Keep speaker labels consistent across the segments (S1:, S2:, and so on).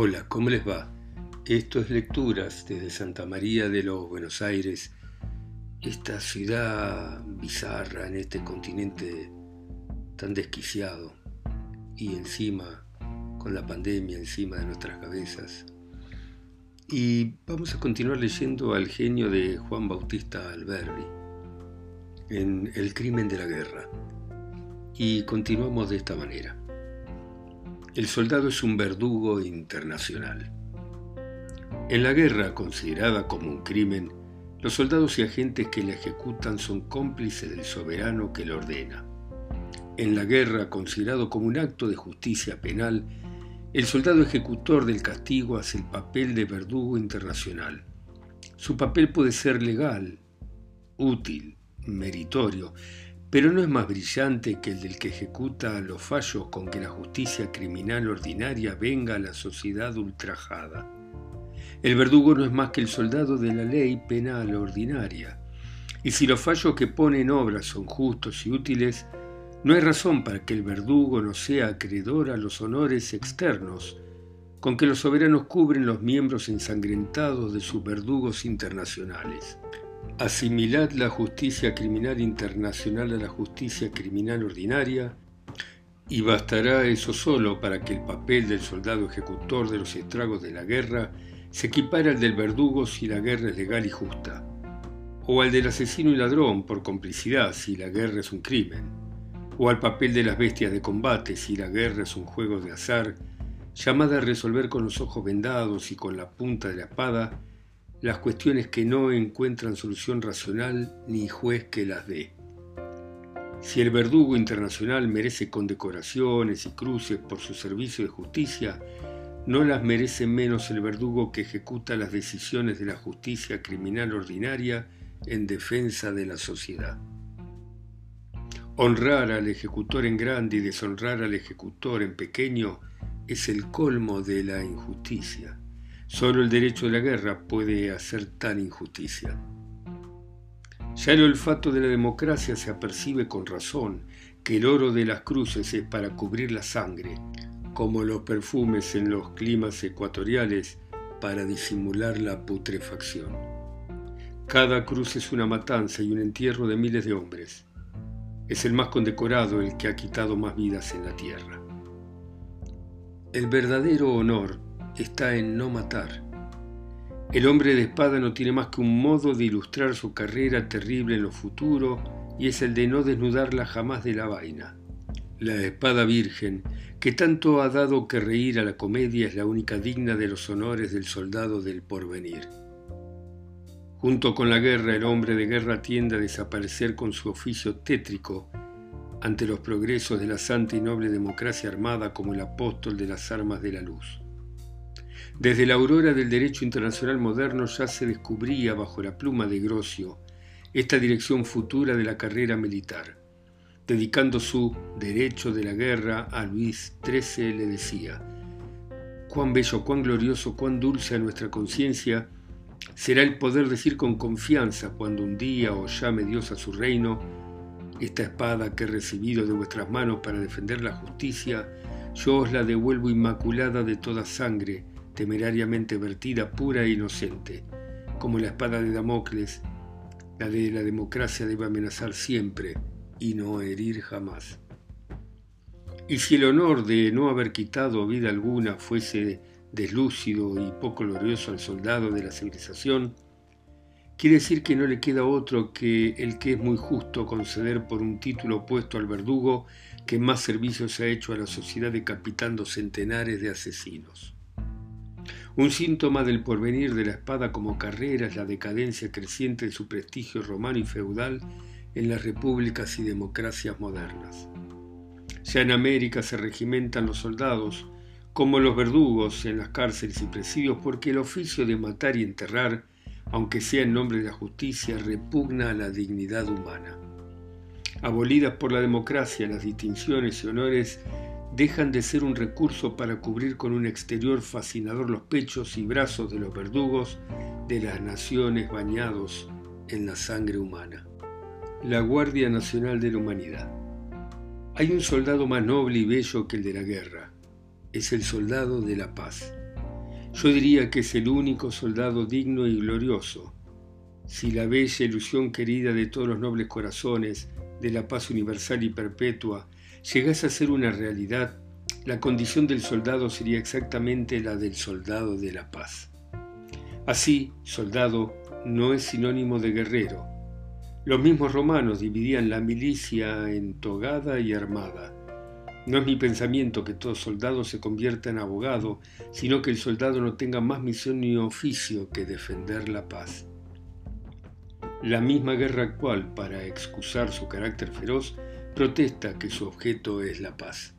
S1: Hola, ¿cómo les va? Esto es Lecturas desde Santa María de los Buenos Aires, esta ciudad bizarra en este continente tan desquiciado y encima con la pandemia encima de nuestras cabezas. Y vamos a continuar leyendo al genio de Juan Bautista Alberdi en El crimen de la guerra. Y continuamos de esta manera. El soldado es un verdugo internacional. En la guerra, considerada como un crimen, los soldados y agentes que la ejecutan son cómplices del soberano que la ordena. En la guerra, considerado como un acto de justicia penal, el soldado ejecutor del castigo hace el papel de verdugo internacional. Su papel puede ser legal, útil, meritorio, pero no es más brillante que el del que ejecuta los fallos con que la justicia criminal ordinaria venga a la sociedad ultrajada. El verdugo no es más que el soldado de la ley penal ordinaria. Y si los fallos que pone en obra son justos y útiles, no hay razón para que el verdugo no sea acreedor a los honores externos con que los soberanos cubren los miembros ensangrentados de sus verdugos internacionales. Asimilad la justicia criminal internacional a la justicia criminal ordinaria y bastará eso solo para que el papel del soldado ejecutor de los estragos de la guerra se equipara al del verdugo si la guerra es legal y justa, o al del asesino y ladrón por complicidad si la guerra es un crimen, o al papel de las bestias de combate si la guerra es un juego de azar, llamada a resolver con los ojos vendados y con la punta de la espada las cuestiones que no encuentran solución racional ni juez que las dé. Si el verdugo internacional merece condecoraciones y cruces por su servicio de justicia, no las merece menos el verdugo que ejecuta las decisiones de la justicia criminal ordinaria en defensa de la sociedad. Honrar al ejecutor en grande y deshonrar al ejecutor en pequeño es el colmo de la injusticia. Solo el derecho de la guerra puede hacer tal injusticia. Ya el olfato de la democracia se apercibe con razón que el oro de las cruces es para cubrir la sangre, como los perfumes en los climas ecuatoriales para disimular la putrefacción. Cada cruz es una matanza y un entierro de miles de hombres. Es el más condecorado el que ha quitado más vidas en la tierra. El verdadero honor está en no matar. El hombre de espada no tiene más que un modo de ilustrar su carrera terrible en lo futuro y es el de no desnudarla jamás de la vaina. La espada virgen, que tanto ha dado que reír a la comedia, es la única digna de los honores del soldado del porvenir. Junto con la guerra, el hombre de guerra tiende a desaparecer con su oficio tétrico ante los progresos de la santa y noble democracia armada como el apóstol de las armas de la luz. Desde la aurora del derecho internacional moderno ya se descubría bajo la pluma de Grocio esta dirección futura de la carrera militar dedicando su Derecho de la Guerra a Luis XIII, le decía, cuán bello, cuán glorioso, cuán dulce a nuestra conciencia será el poder decir con confianza cuando un día os llame Dios a su reino, esta espada que he recibido de vuestras manos para defender la justicia, yo os la devuelvo inmaculada de toda sangre, temerariamente vertida, pura e inocente, como la espada de Damocles, la de la democracia debe amenazar siempre y no herir jamás. Y si el honor de no haber quitado vida alguna fuese deslúcido y poco glorioso al soldado de la civilización, quiere decir que no le queda otro que el que es muy justo conceder por un título opuesto al verdugo que más servicios ha hecho a la sociedad decapitando centenares de asesinos. Un síntoma del porvenir de la espada como carrera es la decadencia creciente de su prestigio romano y feudal en las repúblicas y democracias modernas. Ya en América se regimentan los soldados como los verdugos en las cárceles y presidios porque el oficio de matar y enterrar, aunque sea en nombre de la justicia, repugna a la dignidad humana. Abolidas por la democracia, las distinciones y honores dejan de ser un recurso para cubrir con un exterior fascinador los pechos y brazos de los verdugos de las naciones bañados en la sangre humana la Guardia Nacional de la Humanidad. Hay un soldado más noble y bello que el de la guerra. Es el soldado de la paz. Yo diría que es el único soldado digno y glorioso. Si la bella ilusión querida de todos los nobles corazones de la paz universal y perpetua llegase a ser una realidad, la condición del soldado sería exactamente la del soldado de la paz. Así, soldado no es sinónimo de guerrero. Los mismos romanos dividían la milicia en togada y armada. No es mi pensamiento que todo soldado se convierta en abogado, sino que el soldado no tenga más misión ni oficio que defender la paz. La misma guerra actual, para excusar su carácter feroz, protesta que su objeto es la paz.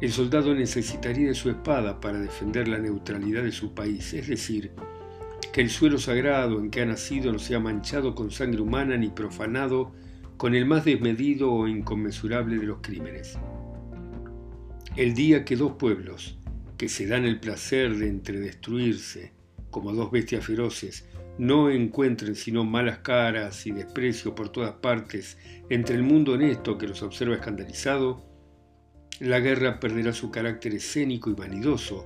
S1: El soldado necesitaría de su espada para defender la neutralidad de su país, es decir, que el suelo sagrado en que ha nacido no sea manchado con sangre humana ni profanado con el más desmedido o inconmensurable de los crímenes. El día que dos pueblos, que se dan el placer de entredestruirse como dos bestias feroces, no encuentren sino malas caras y desprecio por todas partes entre el mundo honesto que los observa escandalizado, la guerra perderá su carácter escénico y vanidoso,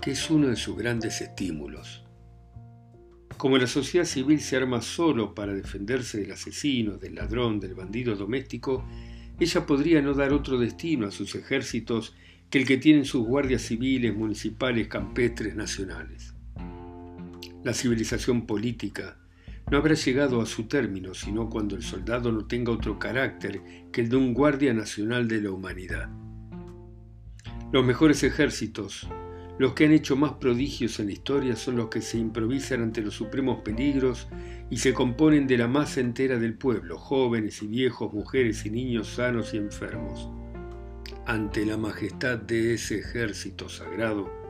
S1: que es uno de sus grandes estímulos. Como la sociedad civil se arma solo para defenderse del asesino, del ladrón, del bandido doméstico, ella podría no dar otro destino a sus ejércitos que el que tienen sus guardias civiles, municipales, campestres, nacionales. La civilización política no habrá llegado a su término sino cuando el soldado no tenga otro carácter que el de un guardia nacional de la humanidad. Los mejores ejércitos, los que han hecho más prodigios en la historia, son los que se improvisan ante los supremos peligros y se componen de la masa entera del pueblo, jóvenes y viejos, mujeres y niños sanos y enfermos. Ante la majestad de ese ejército sagrado,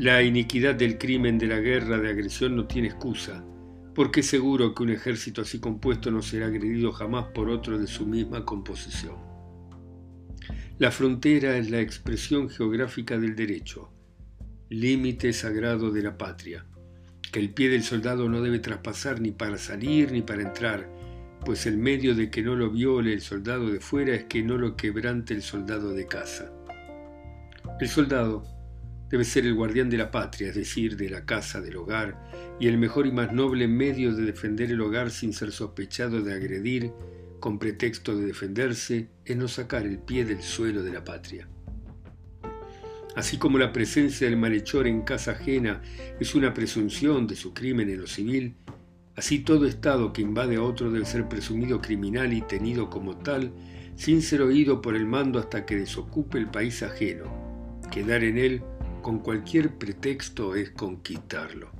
S1: la iniquidad del crimen de la guerra de agresión no tiene excusa, porque seguro que un ejército así compuesto no será agredido jamás por otro de su misma composición. La frontera es la expresión geográfica del derecho, límite sagrado de la patria, que el pie del soldado no debe traspasar ni para salir ni para entrar, pues el medio de que no lo viole el soldado de fuera es que no lo quebrante el soldado de casa. El soldado debe ser el guardián de la patria, es decir, de la casa, del hogar, y el mejor y más noble medio de defender el hogar sin ser sospechado de agredir, con pretexto de defenderse, es no sacar el pie del suelo de la patria. Así como la presencia del malhechor en casa ajena es una presunción de su crimen en lo civil, así todo Estado que invade a otro debe ser presumido criminal y tenido como tal, sin ser oído por el mando hasta que desocupe el país ajeno. Quedar en él con cualquier pretexto es conquistarlo.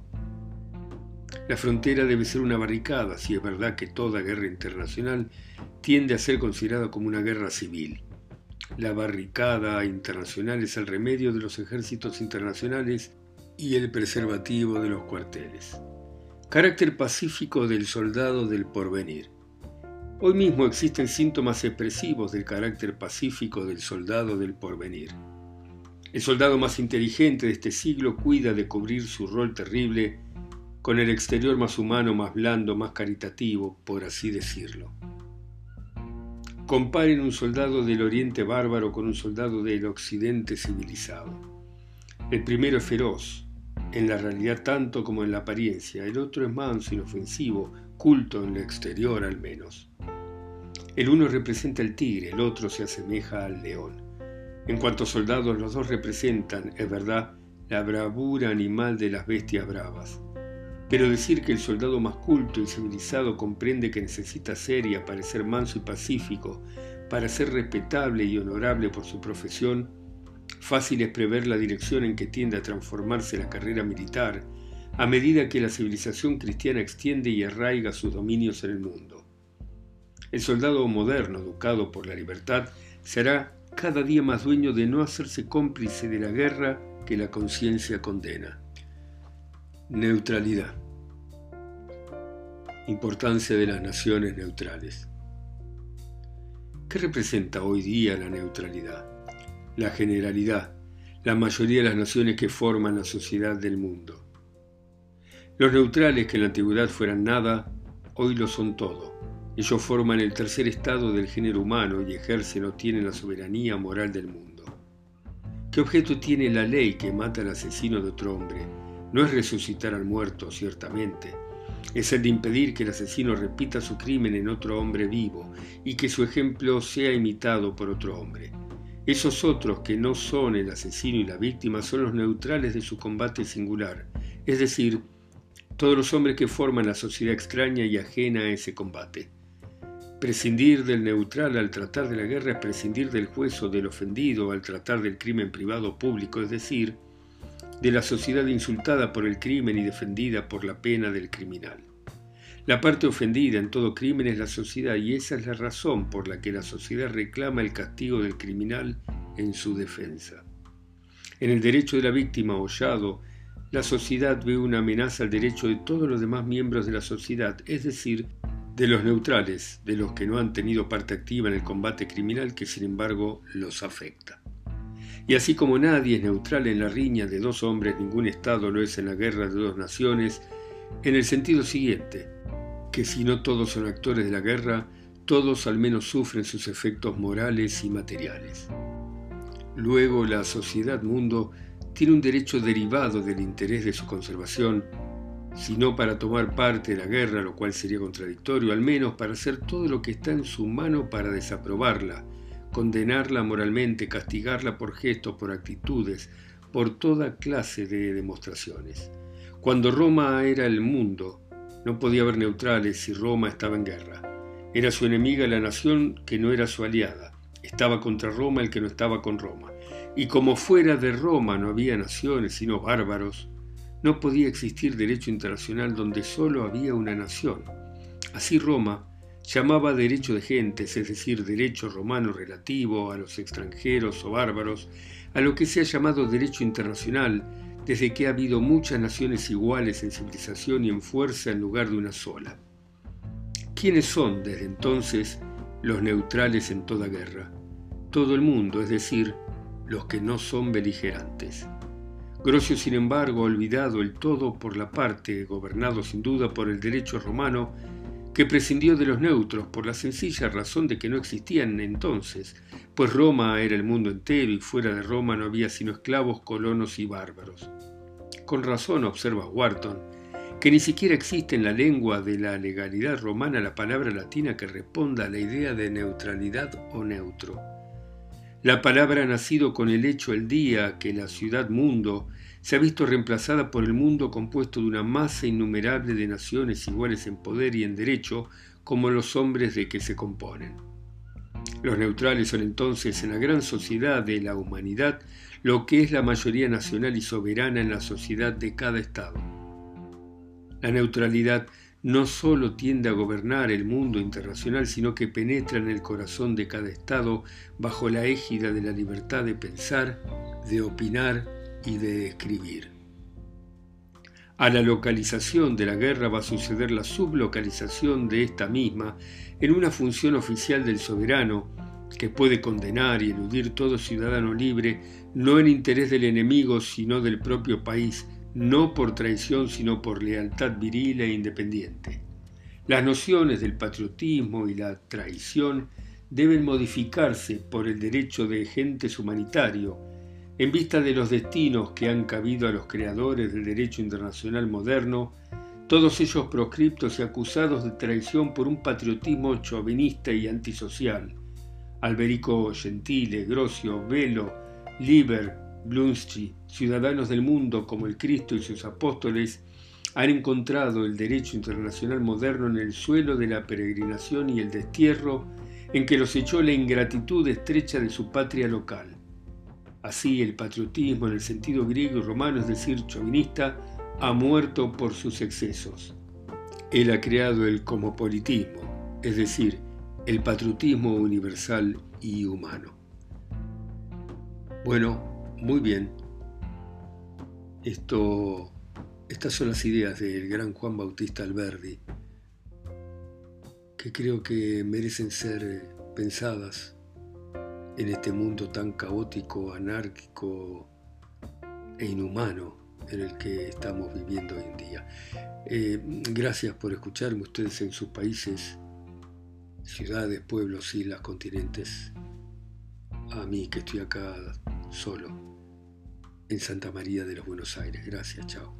S1: La frontera debe ser una barricada, si es verdad que toda guerra internacional tiende a ser considerada como una guerra civil. La barricada internacional es el remedio de los ejércitos internacionales y el preservativo de los cuarteles. Carácter pacífico del soldado del porvenir. Hoy mismo existen síntomas expresivos del carácter pacífico del soldado del porvenir. El soldado más inteligente de este siglo cuida de cubrir su rol terrible con el exterior más humano, más blando, más caritativo, por así decirlo. Comparen un soldado del oriente bárbaro con un soldado del occidente civilizado. El primero es feroz, en la realidad tanto como en la apariencia, el otro es manso, inofensivo, culto en lo exterior al menos. El uno representa el tigre, el otro se asemeja al león. En cuanto a soldados, los dos representan, es verdad, la bravura animal de las bestias bravas. Pero decir que el soldado más culto y civilizado comprende que necesita ser y aparecer manso y pacífico para ser respetable y honorable por su profesión, fácil es prever la dirección en que tiende a transformarse la carrera militar a medida que la civilización cristiana extiende y arraiga sus dominios en el mundo. El soldado moderno, educado por la libertad, será cada día más dueño de no hacerse cómplice de la guerra que la conciencia condena. Neutralidad. Importancia de las naciones neutrales. ¿Qué representa hoy día la neutralidad? La generalidad, la mayoría de las naciones que forman la sociedad del mundo. Los neutrales que en la antigüedad fueran nada, hoy lo son todo. Ellos forman el tercer estado del género humano y ejercen o tienen la soberanía moral del mundo. ¿Qué objeto tiene la ley que mata al asesino de otro hombre? No es resucitar al muerto, ciertamente. Es el de impedir que el asesino repita su crimen en otro hombre vivo y que su ejemplo sea imitado por otro hombre. Esos otros que no son el asesino y la víctima son los neutrales de su combate singular, es decir, todos los hombres que forman la sociedad extraña y ajena a ese combate. Prescindir del neutral al tratar de la guerra es prescindir del juez o del ofendido al tratar del crimen privado o público, es decir, de la sociedad insultada por el crimen y defendida por la pena del criminal. La parte ofendida en todo crimen es la sociedad y esa es la razón por la que la sociedad reclama el castigo del criminal en su defensa. En el derecho de la víctima hollado, la sociedad ve una amenaza al derecho de todos los demás miembros de la sociedad, es decir, de los neutrales, de los que no han tenido parte activa en el combate criminal que sin embargo los afecta. Y así como nadie es neutral en la riña de dos hombres, ningún Estado lo es en la guerra de dos naciones, en el sentido siguiente, que si no todos son actores de la guerra, todos al menos sufren sus efectos morales y materiales. Luego la sociedad mundo tiene un derecho derivado del interés de su conservación, sino para tomar parte de la guerra, lo cual sería contradictorio, al menos para hacer todo lo que está en su mano para desaprobarla, condenarla moralmente, castigarla por gestos, por actitudes, por toda clase de demostraciones. Cuando Roma era el mundo, no podía haber neutrales si Roma estaba en guerra. Era su enemiga la nación que no era su aliada. Estaba contra Roma el que no estaba con Roma. Y como fuera de Roma no había naciones sino bárbaros, no podía existir derecho internacional donde solo había una nación. Así Roma llamaba derecho de gentes, es decir, derecho romano relativo a los extranjeros o bárbaros, a lo que se ha llamado derecho internacional desde que ha habido muchas naciones iguales en civilización y en fuerza en lugar de una sola. ¿Quiénes son desde entonces los neutrales en toda guerra? Todo el mundo, es decir, los que no son beligerantes. Grosio, sin embargo, ha olvidado el todo por la parte, gobernado sin duda por el derecho romano, que prescindió de los neutros por la sencilla razón de que no existían entonces, pues Roma era el mundo entero y fuera de Roma no había sino esclavos, colonos y bárbaros. Con razón observa Wharton que ni siquiera existe en la lengua de la legalidad romana la palabra latina que responda a la idea de neutralidad o neutro. La palabra ha nacido con el hecho el día que la ciudad mundo se ha visto reemplazada por el mundo compuesto de una masa innumerable de naciones iguales en poder y en derecho como los hombres de que se componen. Los neutrales son entonces en la gran sociedad de la humanidad lo que es la mayoría nacional y soberana en la sociedad de cada Estado. La neutralidad no solo tiende a gobernar el mundo internacional, sino que penetra en el corazón de cada Estado bajo la égida de la libertad de pensar, de opinar y de escribir. A la localización de la guerra va a suceder la sublocalización de esta misma en una función oficial del soberano, que puede condenar y eludir todo ciudadano libre, no en interés del enemigo, sino del propio país, no por traición sino por lealtad viril e independiente. Las nociones del patriotismo y la traición deben modificarse por el derecho de gentes humanitario, en vista de los destinos que han cabido a los creadores del derecho internacional moderno, todos ellos proscriptos y acusados de traición por un patriotismo chauvinista y antisocial. Alberico Gentile, Grosio, Velo, Liber, Blumschi, ciudadanos del mundo como el Cristo y sus apóstoles, han encontrado el derecho internacional moderno en el suelo de la peregrinación y el destierro en que los echó la ingratitud estrecha de su patria local. Así el patriotismo en el sentido griego y romano, es decir, chauvinista, ha muerto por sus excesos. Él ha creado el cosmopolitismo, es decir, el patriotismo universal y humano. Bueno, muy bien. Esto, estas son las ideas del gran Juan Bautista Alberdi, que creo que merecen ser pensadas en este mundo tan caótico, anárquico e inhumano en el que estamos viviendo hoy en día. Eh, gracias por escucharme ustedes en sus países, ciudades, pueblos, islas, continentes. A mí que estoy acá solo en Santa María de los Buenos Aires. Gracias, chao.